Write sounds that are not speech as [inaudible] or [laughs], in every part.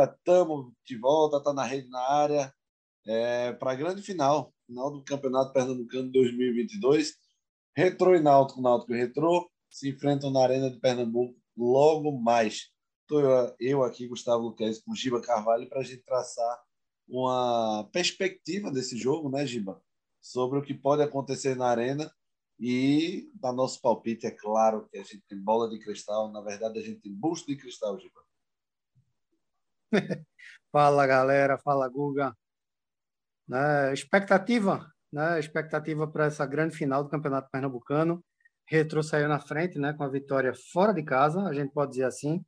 galera, estamos de volta, tá na rede na área é, para a grande final, final do Campeonato Pernambucano 2022. Retrô e Náutico, Náutico e Retrô se enfrentam na Arena de Pernambuco logo mais. Estou eu aqui, Gustavo Luquez, com Giba Carvalho, para a gente traçar uma perspectiva desse jogo, né, Giba? Sobre o que pode acontecer na Arena e da nosso palpite, é claro que a gente tem bola de cristal, na verdade a gente tem busto de cristal, Giba. [laughs] fala, galera, fala, Guga. Né, expectativa, né, expectativa para essa grande final do Campeonato Pernambucano. Retro saiu na frente, né, com a vitória fora de casa, a gente pode dizer assim.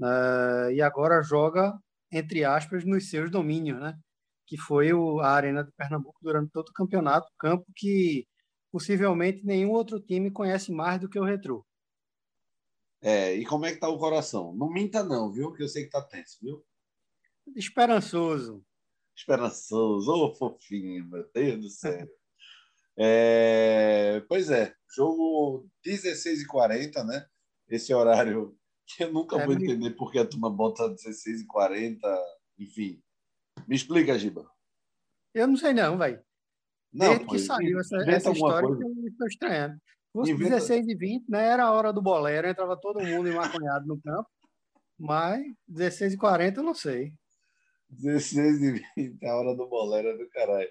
Uh, e agora joga, entre aspas, nos seus domínios, né? que foi o, a Arena de Pernambuco durante todo o campeonato, campo que possivelmente nenhum outro time conhece mais do que o Retro. É, e como é que tá o coração? Não minta não, viu? Que eu sei que tá tenso, viu? Esperançoso. Esperançoso, ô oh, fofinho, meu Deus do céu. [laughs] é, pois é, jogo 16h40, né? Esse horário [laughs] que eu nunca é, vou entender porque a turma bota 16 e 40, enfim. Me explica, Giba. Eu não sei não, velho. Desde que saiu essa, essa história, coisa. eu estou estranhando. Inventa... 16 e 20, né, era a hora do bolero, entrava todo mundo emaconhado no campo. Mas 16 e 40 eu não sei. 16 e 20, a hora do bolero é do caralho.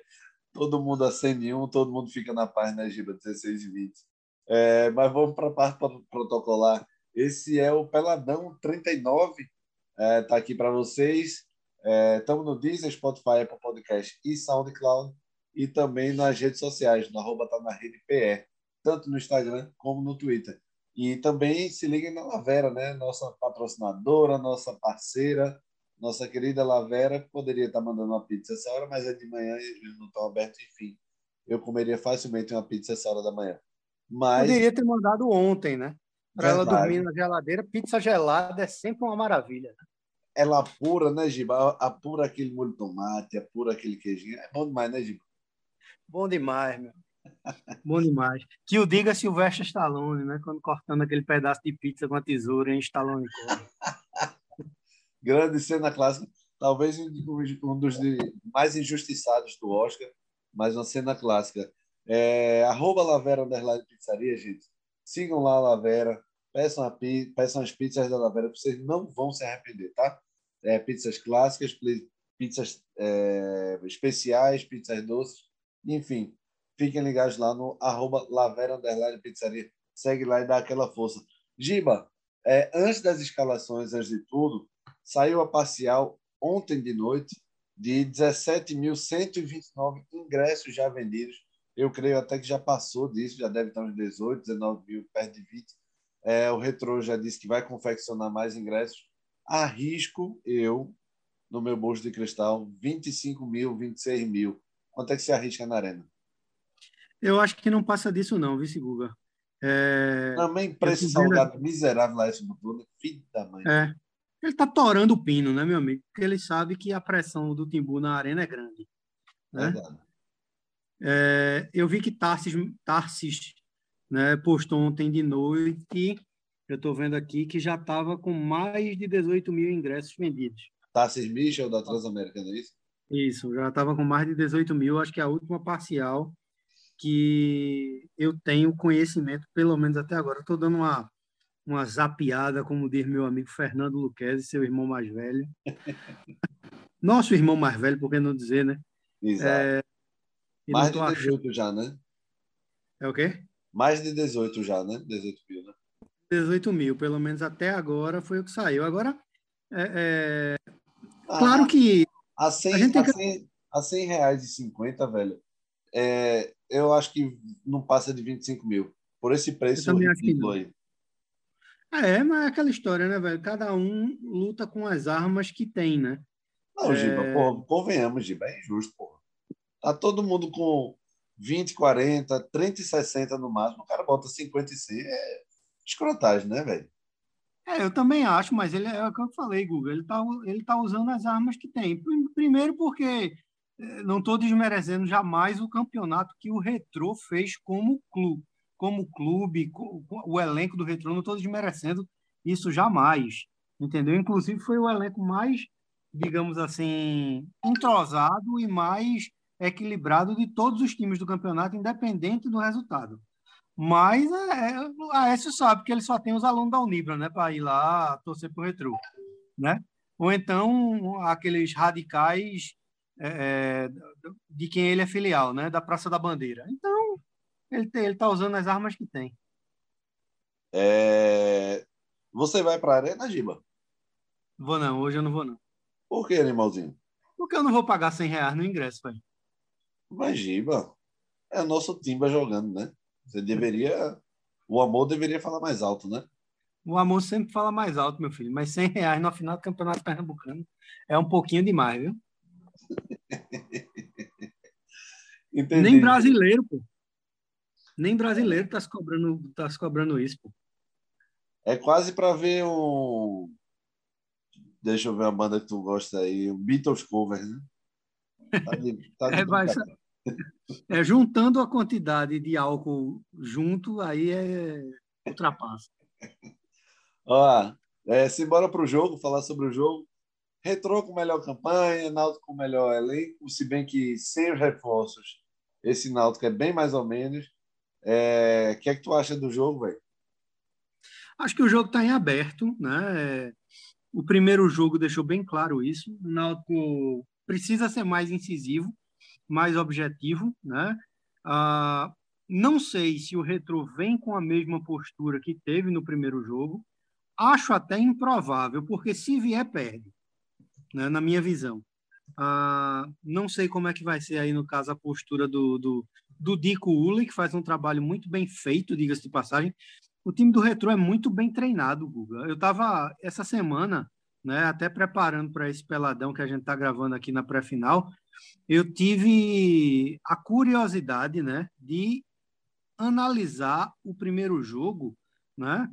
Todo mundo acende um, todo mundo fica na né, Giba? 16 e 20. É, mas vamos para a parte protocolar. Esse é o Peladão 39. É, tá aqui para vocês. Estamos é, no Deezer, Spotify, Apple Podcast e SoundCloud. E também nas redes sociais, no arroba tá na rede PE. Tanto no Instagram como no Twitter. E também se liguem na Lavera, né? Nossa patrocinadora, nossa parceira, nossa querida Lavera. Poderia estar mandando uma pizza essa hora, mas é de manhã e eles não estão abertos. Enfim, eu comeria facilmente uma pizza essa hora da manhã. Mas... Poderia ter mandado ontem, né? Para ela dormir na geladeira, pizza gelada é sempre uma maravilha. Ela apura, né, Giba? Apura aquele molho de tomate, apura aquele queijinho. É bom demais, né, Giba? Bom demais, meu. Bom demais. Que o diga Silvestre Stallone, né? Quando cortando aquele pedaço de pizza com a tesoura em Stallone. Grande cena clássica. Talvez um dos mais injustiçados do Oscar, mas uma cena clássica. É, arroba Lavera Underline Pizzaria, gente. Sigam lá a Lavera. Peçam, a, peçam as pizzas da Lavera, vocês não vão se arrepender, tá? É, pizzas clássicas, pizzas é, especiais, pizzas doces, enfim. Fiquem ligados lá no arroba Lavera Underline Pizzaria. Segue lá e dá aquela força. Giba, é, antes das escalações, antes de tudo, saiu a parcial ontem de noite de 17.129 ingressos já vendidos eu creio até que já passou disso, já deve estar uns 18, 19 mil, perto de 20. É, o Retro já disse que vai confeccionar mais ingressos. Arrisco eu, no meu bolso de cristal, 25 mil, 26 mil. Quanto é que você arrisca na arena? Eu acho que não passa disso, não, vice Guga. É... Também preço salgado miserável lá esse Butuno, filho da mãe. É. Ele está torando o pino, né, meu amigo? Porque ele sabe que a pressão do Timbu na arena é grande. Né? É, eu vi que Tarsis, Tarsis né, postou ontem de noite, eu estou vendo aqui, que já estava com mais de 18 mil ingressos vendidos. Tarsis Michel, da Transamérica, não é isso? Isso, já estava com mais de 18 mil, acho que é a última parcial que eu tenho conhecimento, pelo menos até agora. Estou dando uma, uma zapiada, como diz meu amigo Fernando Luquezzi, seu irmão mais velho. [laughs] Nosso irmão mais velho, por que não dizer, né? Exato. É, mais de 18 achando... já, né? É o quê? Mais de 18 já, né? 18 mil, né? 18 mil, pelo menos até agora foi o que saiu. Agora, é, é... Ah, claro que. A 100, a gente a 100, a 100 reais e 50, velho, é, eu acho que não passa de 25 mil. Por esse preço, eu acho que não. aí. É, mas é aquela história, né, velho? Cada um luta com as armas que tem, né? Não, Giba, é... pô, convenhamos, Giba, é injusto, pô. Tá todo mundo com 20, 40, 30 e 60 no máximo. O cara bota 50 e 100. É escrotagem, né, velho? É, eu também acho, mas ele é o que eu falei, Google. Ele tá, ele tá usando as armas que tem. Primeiro porque é, não estou desmerecendo jamais o campeonato que o Retro fez como clube, como clube, o elenco do Retro, não estou desmerecendo isso jamais, entendeu? Inclusive foi o elenco mais digamos assim, entrosado e mais equilibrado de todos os times do campeonato, independente do resultado. Mas é, é a Aécio sabe que ele só tem os alunos da Unibra, né, para ir lá torcer para o Retro, né? Ou então aqueles radicais é, é de quem ele é filial, né, da Praça da Bandeira. Então ele está usando as armas que tem. É... Você vai para a Arena, Giba? Vou não, hoje eu não vou não. Por que, animalzinho? Porque eu não vou pagar 100 reais no ingresso, velho. Mas, Giba, é nosso Timba jogando, né? Você deveria. O amor deveria falar mais alto, né? O amor sempre fala mais alto, meu filho. Mas 100 reais no final do Campeonato Pernambucano é um pouquinho demais, viu? [laughs] Nem brasileiro, pô. Nem brasileiro tá se cobrando, tá se cobrando isso, pô. É quase para ver um. Deixa eu ver a banda que tu gosta aí, o Beatles cover, né? Tá de, tá de [laughs] é, [laughs] é, juntando a quantidade de álcool junto, aí é ultrapassa. [laughs] Ó, é, simbora para o jogo, falar sobre o jogo. Retrô com melhor campanha, Náutico com melhor elenco, se bem que sem os reforços, esse Náutico é bem mais ou menos. É, o é, que é que tu acha do jogo, velho? Acho que o jogo está em aberto, né? O primeiro jogo deixou bem claro isso. O Náutico precisa ser mais incisivo, mais objetivo, né? Ah, não sei se o Retro vem com a mesma postura que teve no primeiro jogo. Acho até improvável, porque se vier, perde, né? na minha visão. Ah, não sei como é que vai ser aí, no caso, a postura do, do, do Dico Uli, que faz um trabalho muito bem feito, diga-se de passagem. O time do Retro é muito bem treinado, Guga. Eu estava, essa semana, né, até preparando para esse peladão que a gente está gravando aqui na pré-final, eu tive a curiosidade né, de analisar o primeiro jogo, né,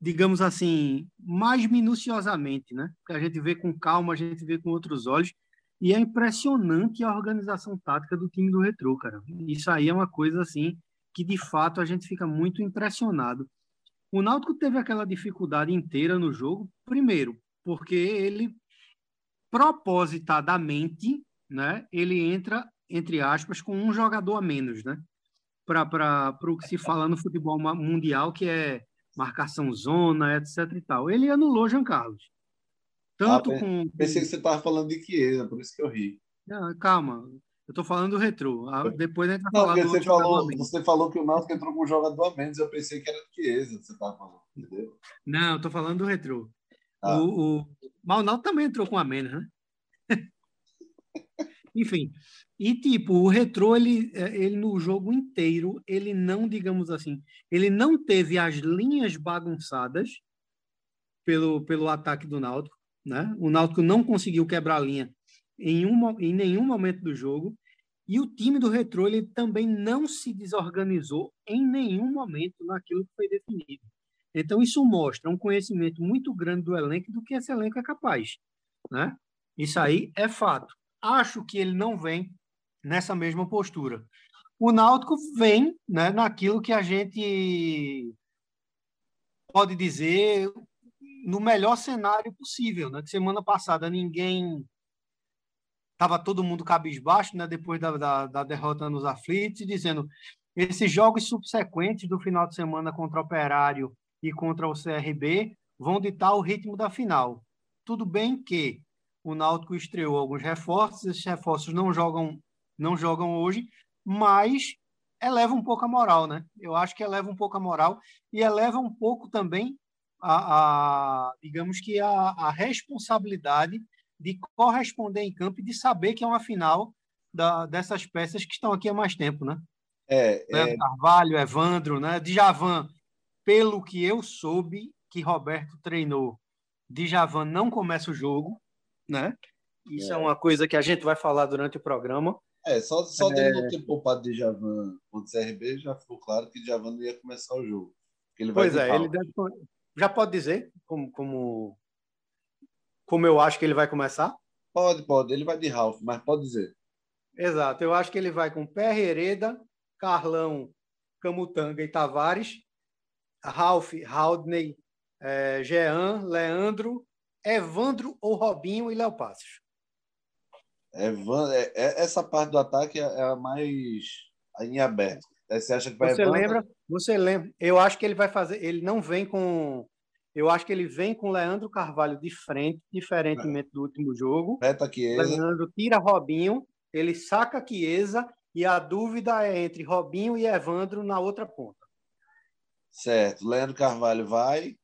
digamos assim, mais minuciosamente, né, que a gente vê com calma, a gente vê com outros olhos, e é impressionante a organização tática do time do Retro, cara. Isso aí é uma coisa assim que de fato a gente fica muito impressionado. O Náutico teve aquela dificuldade inteira no jogo, primeiro, porque ele propositadamente, né, ele entra entre aspas com um jogador a menos, né? Para o que se fala no futebol mundial, que é marcação zona, etc e tal. Ele anulou Jean Carlos. Tanto ah, com pensei que você estava falando de Chiesa, por isso que eu ri. Não, calma, eu estou falando do retrô. Depois a gente vai falar do você falou, você falou que o Náutico entrou com um jogador a menos, eu pensei que era do Chiesa, você estava falando, entendeu? Não, eu estou falando do retrô. Ah. O, o... Mas o Náutico também entrou com a menos, né? [laughs] Enfim. E, tipo, o retrô, ele, é, ele no jogo inteiro, ele não, digamos assim, ele não teve as linhas bagunçadas pelo, pelo ataque do Náutico, né? O Náutico não conseguiu quebrar a linha em, um, em nenhum momento do jogo. E o time do retrô, ele também não se desorganizou em nenhum momento naquilo que foi definido. Então, isso mostra um conhecimento muito grande do elenco do que esse elenco é capaz. Né? Isso aí é fato. Acho que ele não vem nessa mesma postura. O Náutico vem né, naquilo que a gente pode dizer no melhor cenário possível. Né? Que semana passada ninguém estava todo mundo cabisbaixo, né, depois da, da, da, derrota nos aflitos, dizendo esses jogos subsequentes do final de semana contra o Operário e contra o CRB vão ditar o ritmo da final. Tudo bem que o Náutico estreou alguns reforços, esses reforços não jogam, não jogam hoje, mas eleva um pouco a moral, né? Eu acho que eleva um pouco a moral e eleva um pouco também a, a digamos que a, a, responsabilidade de corresponder em campo e de saber que é uma final da, dessas peças que estão aqui há mais tempo, né? É, é... Carvalho, Evandro, né? Djavan, pelo que eu soube que Roberto treinou, Djavan não começa o jogo, né? Isso é. é uma coisa que a gente vai falar durante o programa. É, só, só é... não ter poupado Djavan contra o CRB, já ficou claro que Djavan não ia começar o jogo. Ele pois é, ele deve... já pode dizer como, como, como eu acho que ele vai começar? Pode, pode. Ele vai de Ralph, mas pode dizer. Exato. Eu acho que ele vai com Pé Hereda, Carlão, Camutanga e Tavares, Ralph, Haldney, é, Jean, Leandro, Evandro ou Robinho e Léo Passos? Evan, é, é, essa parte do ataque é, é a mais em aberto. Você acha que vai Você Evandro? lembra? Você lembra? Eu acho que ele vai fazer. Ele não vem com. Eu acho que ele vem com Leandro Carvalho de frente, diferentemente do último jogo. Beta Chiesa. Leandro tira Robinho, ele saca Chiesa e a dúvida é entre Robinho e Evandro na outra ponta. Certo. Leandro Carvalho vai.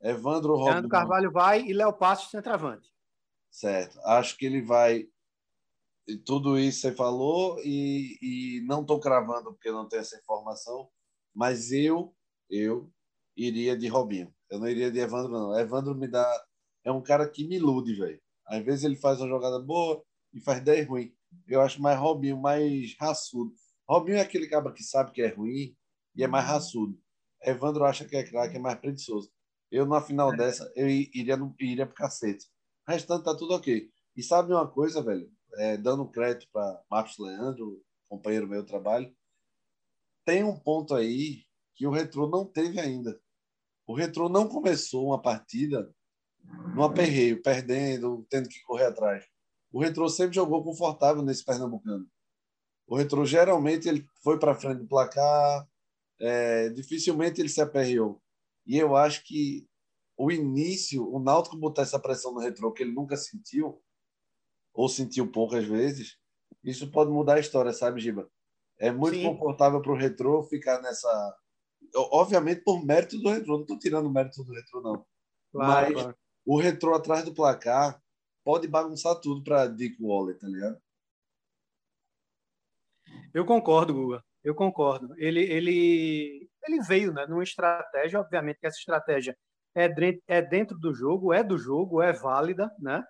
Evandro Robinho. Leandro Carvalho vai e Léo Passos centroavante. Certo. Acho que ele vai. Tudo isso você falou e, e não estou cravando porque não tenho essa informação, mas eu, eu iria de Robinho. Eu não iria de Evandro, não. Evandro me dá. É um cara que me ilude, velho. Às vezes ele faz uma jogada boa e faz 10 ruim. Eu acho mais Robinho, mais raçudo. Robinho é aquele cara que sabe que é ruim e é mais raçudo. Evandro acha que é craque, é mais preguiçoso. Eu, na final é. dessa, eu iria, iria pro cacete. O restante tá tudo ok. E sabe uma coisa, velho? É, dando crédito para Marcos Leandro, companheiro meu trabalho, tem um ponto aí que o Retro não teve ainda. O Retro não começou uma partida no aperreio, perdendo, tendo que correr atrás. O Retro sempre jogou confortável nesse Pernambucano. O Retro geralmente ele foi para frente do placar, é, dificilmente ele se aperreou. E eu acho que o início, o Náutico botar essa pressão no Retro que ele nunca sentiu, ou sentiu poucas vezes, isso pode mudar a história, sabe, Giba? É muito Sim. confortável para o Retro ficar nessa obviamente por mérito do Retro, não estou tirando o mérito do Retro, não. Claro, Mas claro. o Retro atrás do placar pode bagunçar tudo para Dick Waller, tá ligado? Eu concordo, Guga. Eu concordo. Ele, ele, ele veio né, numa estratégia, obviamente que essa estratégia é, é dentro do jogo, é do jogo, é válida, né?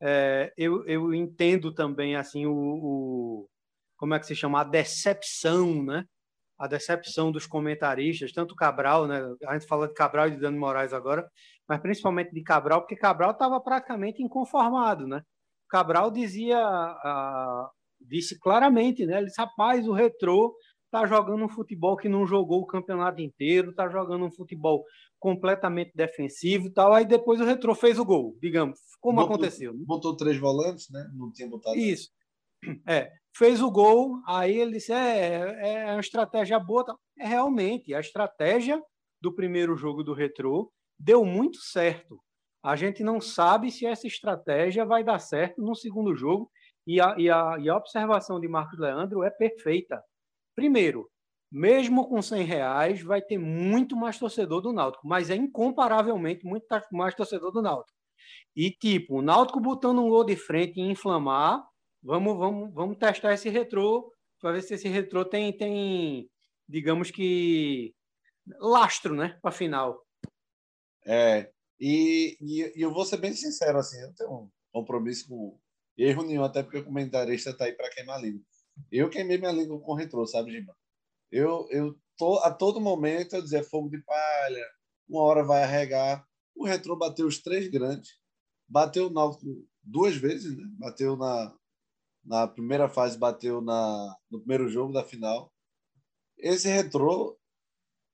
É, eu, eu entendo também assim o, o, como é que se chama a decepção, né? a decepção dos comentaristas, tanto Cabral, né? A gente fala de Cabral e de Dano Moraes agora, mas principalmente de Cabral, porque Cabral estava praticamente inconformado, né? Cabral dizia, uh, disse claramente, né? Ele disse, rapaz, o Retrô está jogando um futebol que não jogou o campeonato inteiro, está jogando um futebol completamente defensivo e tal. Aí depois o Retrô fez o gol, digamos, como botou, aconteceu. Né? Botou três volantes, né? Não tinha botado. Isso. [clears throat] É, fez o gol, aí ele disse: é, é uma estratégia boa. É, realmente, a estratégia do primeiro jogo do Retrô deu muito certo. A gente não sabe se essa estratégia vai dar certo no segundo jogo, e a, e a, e a observação de Marcos Leandro é perfeita. Primeiro, mesmo com 100 reais, vai ter muito mais torcedor do Náutico, mas é incomparavelmente muito mais torcedor do Náutico. E, tipo, o Náutico botando um gol de frente e inflamar, vamos, vamos, vamos testar esse retrô para ver se esse retrô tem, tem, digamos que, lastro, né, para final. É, e, e, e, eu vou ser bem sincero, assim, eu tenho um compromisso com erro nenhum, até porque o comentarista está aí para queimar língua. Eu queimei minha língua com o retrô, sabe, Gima? Eu, eu tô, a todo momento eu dizia fogo de palha, uma hora vai arregar. O retrô bateu os três grandes, bateu o Náutico duas vezes, né? Bateu na, na primeira fase, bateu na, no primeiro jogo da final. Esse retrô,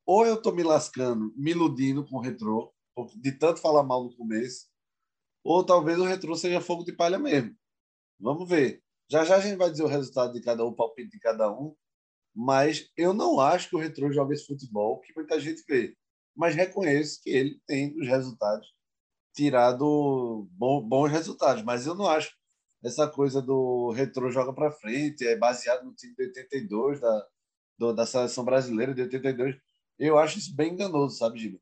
ou eu tô me lascando, me iludindo com o retrô, de tanto falar mal no começo, ou talvez o retrô seja fogo de palha mesmo. Vamos ver. Já já a gente vai dizer o resultado de cada um, o palpite de cada um, mas eu não acho que o retrô joga esse futebol que muita gente vê. Mas reconheço que ele tem os resultados tirado bons resultados, mas eu não acho essa coisa do retrô joga para frente, é baseado no time de 82 da, do, da seleção brasileira de 82. Eu acho isso bem enganoso, sabe, Giba?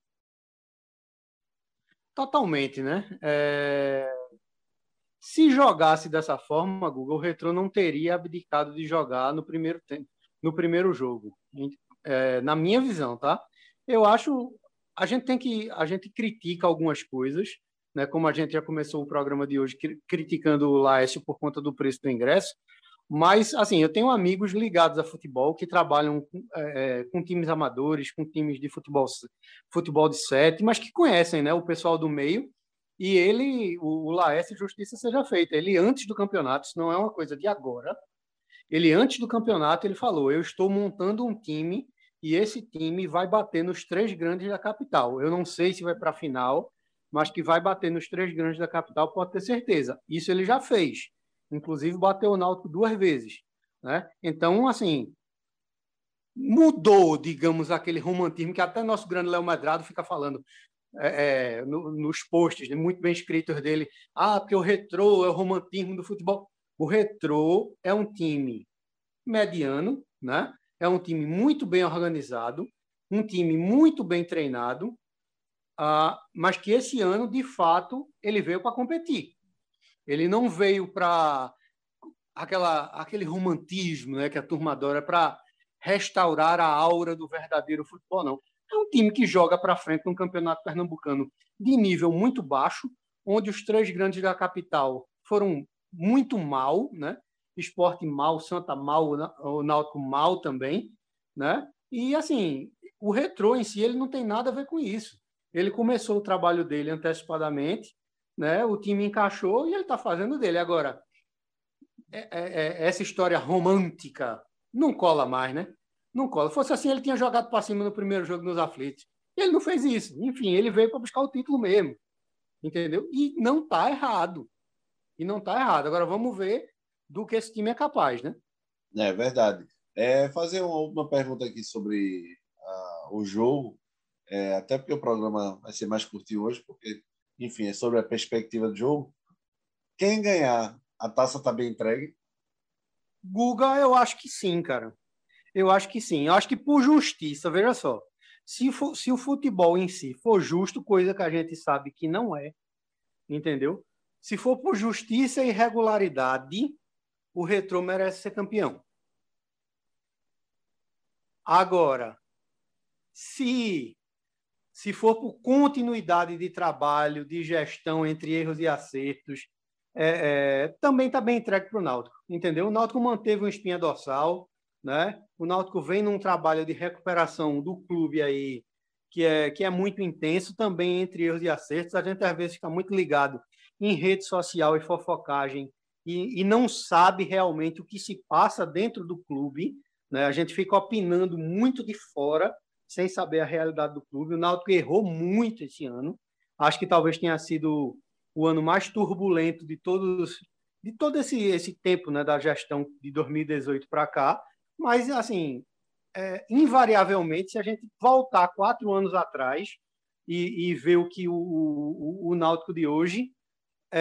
Totalmente, né? É... Se jogasse dessa forma, Google, o Retro não teria abdicado de jogar no primeiro tempo, no primeiro jogo. É, na minha visão, tá? Eu acho a gente tem que a gente critica algumas coisas, né? Como a gente já começou o programa de hoje criticando o Laércio por conta do preço do ingresso, mas assim eu tenho amigos ligados a futebol que trabalham é, é com times amadores, com times de futebol futebol de sete, mas que conhecem, né? O pessoal do meio e ele, o, Laércio, justiça seja feita. Ele antes do campeonato, isso não é uma coisa de agora. Ele antes do campeonato ele falou: eu estou montando um time e esse time vai bater nos três grandes da capital. Eu não sei se vai para a final, mas que vai bater nos três grandes da capital, pode ter certeza. Isso ele já fez. Inclusive, bateu o Náutico duas vezes. Né? Então, assim, mudou, digamos, aquele romantismo que até nosso grande Léo Medrado fica falando é, é, no, nos posts, né, muito bem escritos dele. Ah, porque o retrô é o romantismo do futebol. O retrô é um time mediano, né? é um time muito bem organizado, um time muito bem treinado, uh, mas que esse ano, de fato, ele veio para competir. Ele não veio para aquela aquele romantismo né, que a turma adora para restaurar a aura do verdadeiro futebol, não. É um time que joga para frente no campeonato pernambucano de nível muito baixo, onde os três grandes da capital foram muito mal, né? Esporte mal, Santa mal, o Náutico mal também, né? E assim, o retrô em si ele não tem nada a ver com isso. Ele começou o trabalho dele antecipadamente, né? O time encaixou e ele está fazendo dele agora. É, é, é, essa história romântica não cola mais, né? Não cola. Fosse assim, ele tinha jogado para cima no primeiro jogo nos aflitos. Ele não fez isso. Enfim, ele veio para buscar o título mesmo. Entendeu? E não está errado. E não está errado. Agora vamos ver do que esse time é capaz, né? É verdade. É, fazer uma última pergunta aqui sobre uh, o jogo, é, até porque o programa vai ser mais curtinho hoje, porque, enfim, é sobre a perspectiva do jogo. Quem ganhar, a taça está bem entregue? Guga, eu acho que sim, cara. Eu acho que sim. Eu acho que por justiça, veja só. Se, for, se o futebol em si for justo, coisa que a gente sabe que não é, entendeu? Se for por justiça e regularidade, o Retrô merece ser campeão. Agora, se se for por continuidade de trabalho, de gestão entre erros e acertos, é, é, também está bem entregue para o Náutico, entendeu? O Náutico manteve uma espinha dorsal, né? O Náutico vem num trabalho de recuperação do clube aí que é, que é muito intenso, também entre erros e acertos. A gente às vezes fica muito ligado em rede social e fofocagem e, e não sabe realmente o que se passa dentro do clube. Né? A gente fica opinando muito de fora, sem saber a realidade do clube. O Náutico errou muito esse ano. Acho que talvez tenha sido o ano mais turbulento de todos de todo esse, esse tempo né, da gestão de 2018 para cá. Mas, assim, é, invariavelmente, se a gente voltar quatro anos atrás e, e ver o que o, o, o Náutico de hoje é,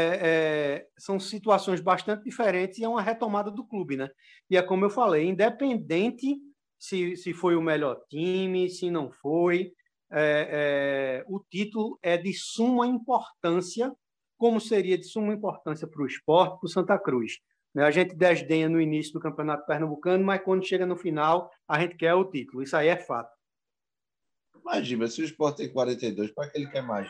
é, são situações bastante diferentes e é uma retomada do clube, né? E é como eu falei, independente se, se foi o melhor time, se não foi, é, é o título é de suma importância, como seria de suma importância para o esporte, para o Santa Cruz. Né? A gente desdenha no início do Campeonato Pernambucano, mas quando chega no final, a gente quer o título. Isso aí é fato. Imagina, se o esporte tem 42, para que ele quer mais?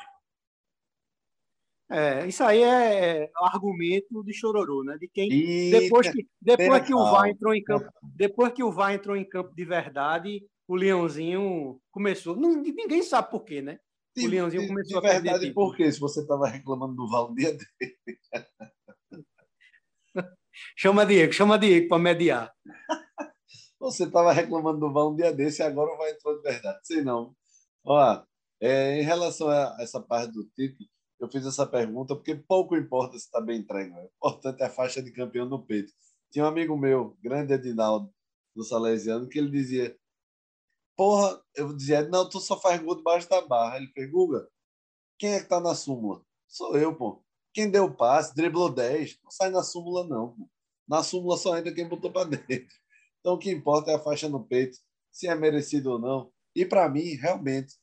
É, isso aí é argumento de chororô, né? De quem depois que depois que o VAR entrou em campo, depois que o VAR entrou em campo de verdade, o Leãozinho começou. Não, ninguém sabe por quê, né? De, o Leãozinho começou de, de a perder. verdade, por quê? Se você estava reclamando do [laughs] dele. Chama Diego, chama Diego para mediar. [laughs] você estava reclamando do VAR um dia desse e agora o VAR entrou de verdade. Sei não. Ó, é, em relação a essa parte do título eu fiz essa pergunta porque pouco importa se está bem entregue. O importante é a faixa de campeão no peito. Tinha um amigo meu, grande Edinaldo, do Salesiano, que ele dizia: Porra, eu dizia, não, tu só faz gol debaixo da barra. Ele fez, Guga, quem é que tá na súmula? Sou eu, pô. Quem deu passe, driblou 10, não sai na súmula, não. Pô. Na súmula só entra quem botou para [laughs] dentro. Então o que importa é a faixa no peito, se é merecido ou não. E para mim, realmente,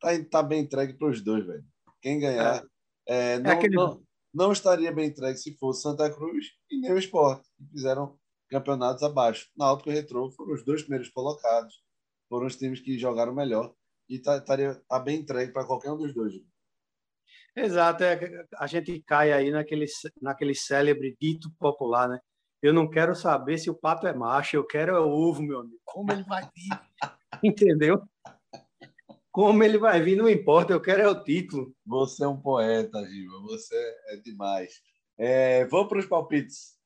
tá, tá bem entregue para os dois, velho. Quem ganhar, é. É, não, é aquele... não, não, estaria bem entregue se fosse Santa Cruz e nem o Sport, que fizeram campeonatos abaixo. Na Náutico e Retrô foram os dois primeiros colocados, foram os times que jogaram melhor e tá, estaria tá bem entregue para qualquer um dos dois. Exato, é, a gente cai aí naquele, naquele célebre dito popular, né? Eu não quero saber se o pato é macho, eu quero é ovo, meu amigo. Como ele vai vir? [laughs] Entendeu? Como ele vai vir, não importa, eu quero é o título. Você é um poeta, Giba, você é demais. É, vamos para os palpites.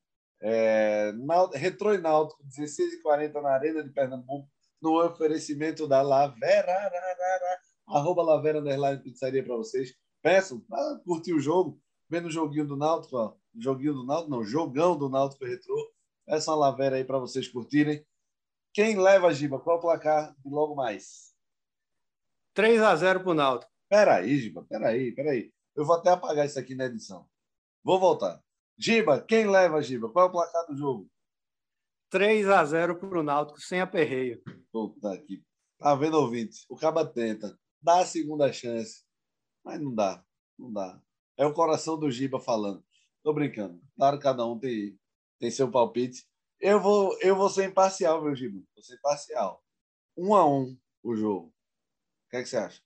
É, Retro e Náutico, 16h40 na Arena de Pernambuco, no oferecimento da Lavera, arroba Lavera Underline Pizzaria para vocês. Peço, ah, curtir o jogo, vendo o joguinho do Náutico, ó. Joguinho do Náutico, não, jogão do Náutico Retrô. Essa é uma lavera aí para vocês curtirem. Quem leva, Giba? Qual o placar de logo mais? 3 a 0 para o Náutico. Peraí, Giba, peraí, peraí. Eu vou até apagar isso aqui na edição. Vou voltar. Giba, quem leva, Giba? Qual é o placar do jogo? 3 a 0 para o Náutico, sem aperreio. Puta aqui. Tá vendo, ouvintes? O Caba tenta, dá a segunda chance, mas não dá, não dá. É o coração do Giba falando. Tô brincando. Claro, cada um tem, tem seu palpite. Eu vou, eu vou ser imparcial, meu Giba. Vou ser imparcial. Um a um o jogo. O que, é que você acha?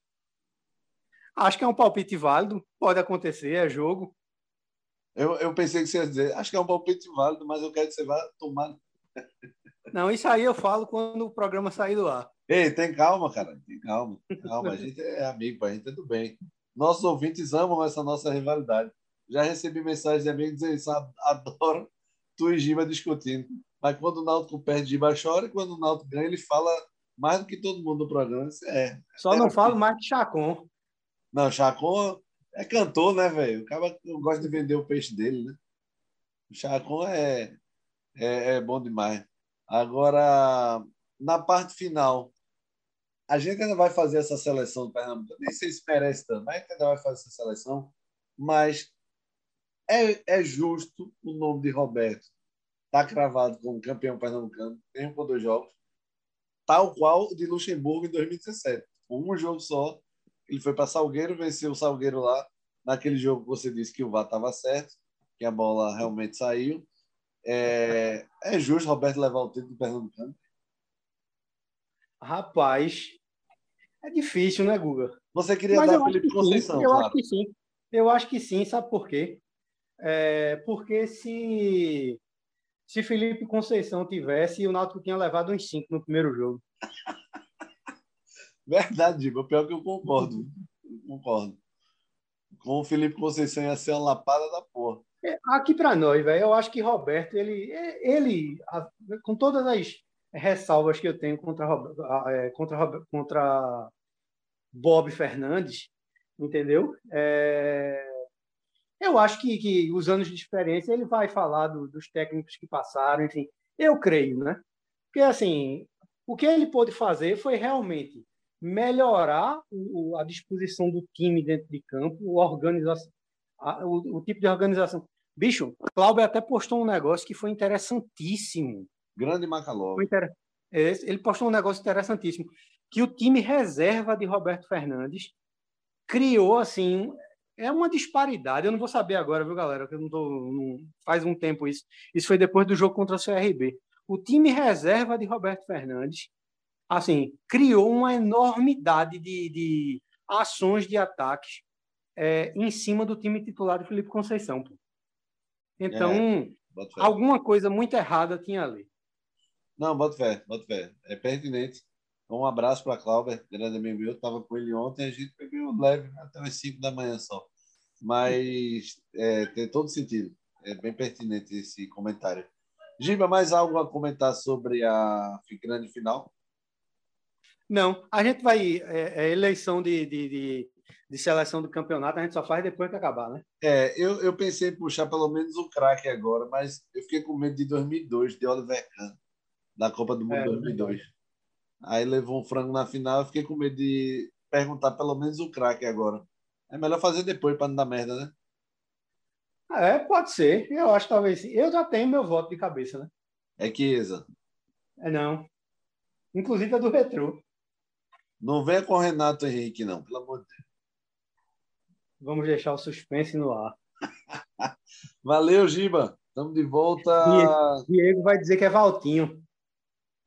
Acho que é um palpite válido. Pode acontecer, é jogo. Eu, eu pensei que você ia dizer, acho que é um palpite válido, mas eu quero que você vá tomar. [laughs] Não, isso aí eu falo quando o programa sair do ar. Ei, tem calma, cara. Tem calma. Calma, a gente é amigo, a gente é do bem. Nossos ouvintes amam essa nossa rivalidade. Já recebi mensagens de amigos dizendo adoro tu e Giba discutindo. Mas quando o Náutico perde, Giba chora, e quando o Náutico ganha, ele fala mais do que todo mundo no programa. Isso é. Só é não falo mais que Chacon. Não, Chacon é cantor, né, velho? O cara gosta de vender o peixe dele, né? O Chacon é, é, é bom demais. Agora, na parte final, a gente ainda vai fazer essa seleção do Pernambuco. Nem sei se merece tanto, mas a gente ainda vai fazer essa seleção. Mas é, é justo o nome de Roberto estar tá cravado como campeão pernambucano, mesmo com dois jogos, tal qual o de Luxemburgo em 2017. Um jogo só, ele foi para Salgueiro, venceu o Salgueiro lá. Naquele jogo que você disse que o VAR estava certo, que a bola realmente saiu. É, é justo Roberto levar o título do Pernambucano? Rapaz, é difícil, né, Guga? Você queria Mas dar Felipe Conceição, Eu claro. acho que sim. Eu acho que sim, sabe por quê? É, porque se, se Felipe Conceição tivesse, o Náutico tinha levado uns cinco no primeiro jogo. [laughs] Verdade, Diego. Pior que eu concordo. concordo. Com o Felipe Conceição ia ser uma lapada da porra. É, aqui para nós, velho, eu acho que Roberto, ele, ele, com todas as ressalvas que eu tenho contra, é, contra, contra Bob Fernandes, entendeu? É, eu acho que, que os anos de experiência ele vai falar do, dos técnicos que passaram, enfim, eu creio, né? Porque assim, o que ele pôde fazer foi realmente melhorar o, a disposição do time dentro de campo, organização, o, o, tipo de organização. Bicho, Cláudio até postou um negócio que foi interessantíssimo. Grande Macaló. Inter... Ele postou um negócio interessantíssimo, que o time reserva de Roberto Fernandes criou assim é uma disparidade. Eu não vou saber agora, viu, galera? Que eu não tô não... faz um tempo isso. Isso foi depois do jogo contra o CRB. O time reserva de Roberto Fernandes assim, criou uma enormidade de, de ações de ataques é, em cima do time titular do Felipe Conceição. Pô. Então, é, alguma coisa muito errada tinha ali. Não, bota fé, bota fé. É pertinente. Um abraço para Cláudio, grande amigo meu. Estava com ele ontem, a gente pegou leve até as 5 da manhã só. Mas é, tem todo sentido. É bem pertinente esse comentário. Giba, mais algo a comentar sobre a grande final? Não, a gente vai. É, é eleição de, de, de, de, seleção do campeonato, a gente só faz depois que acabar, né? É, eu, eu pensei em puxar pelo menos o craque agora, mas eu fiquei com medo de 2002, de Oliver Kahn, da Copa do Mundo é, 2002. Aí levou um frango na final, eu fiquei com medo de perguntar pelo menos o craque agora. É melhor fazer depois para não dar merda, né? É, pode ser. Eu acho talvez sim. Eu já tenho meu voto de cabeça, né? É que Isa. É não. Inclusive é do Retro. Não venha com o Renato Henrique, não, pelo amor de Deus. Vamos deixar o suspense no ar. [laughs] Valeu, Giba. Estamos de volta. Diego vai dizer que é Valtinho.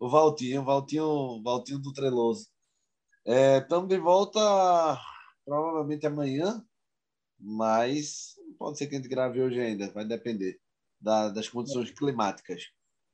O Valtinho, Valtinho, Valtinho do Treloso. Estamos é, de volta provavelmente amanhã, mas pode ser que a gente grave hoje ainda, vai depender da, das condições climáticas.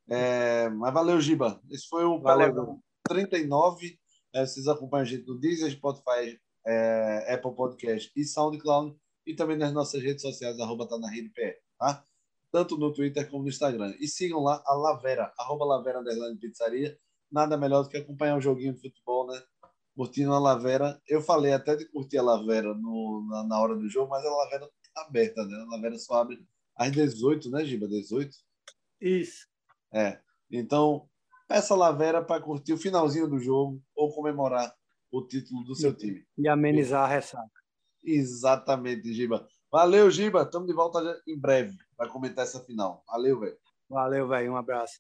É, mas valeu, Giba. Esse foi o valeu, 39. É, vocês acompanham a gente no Deezer, Spotify, é, Apple Podcast e SoundCloud e também nas nossas redes sociais, arroba tá na rede PR, tá? Tanto no Twitter como no Instagram. E sigam lá a Lavera, arroba Lavera Underline Pizzaria. Nada melhor do que acompanhar um joguinho de futebol, né? curtindo a Lavera. Eu falei até de curtir a Lavera no, na, na hora do jogo, mas a Lavera tá aberta, né? A Lavera só abre às 18, né, Giba? 18? Isso. É. Então, peça a Lavera para curtir o finalzinho do jogo ou comemorar o título do seu time. E amenizar a ressaca. Exatamente, Giba. Valeu, Giba. Estamos de volta em breve para comentar essa final. Valeu, velho. Valeu, velho. Um abraço.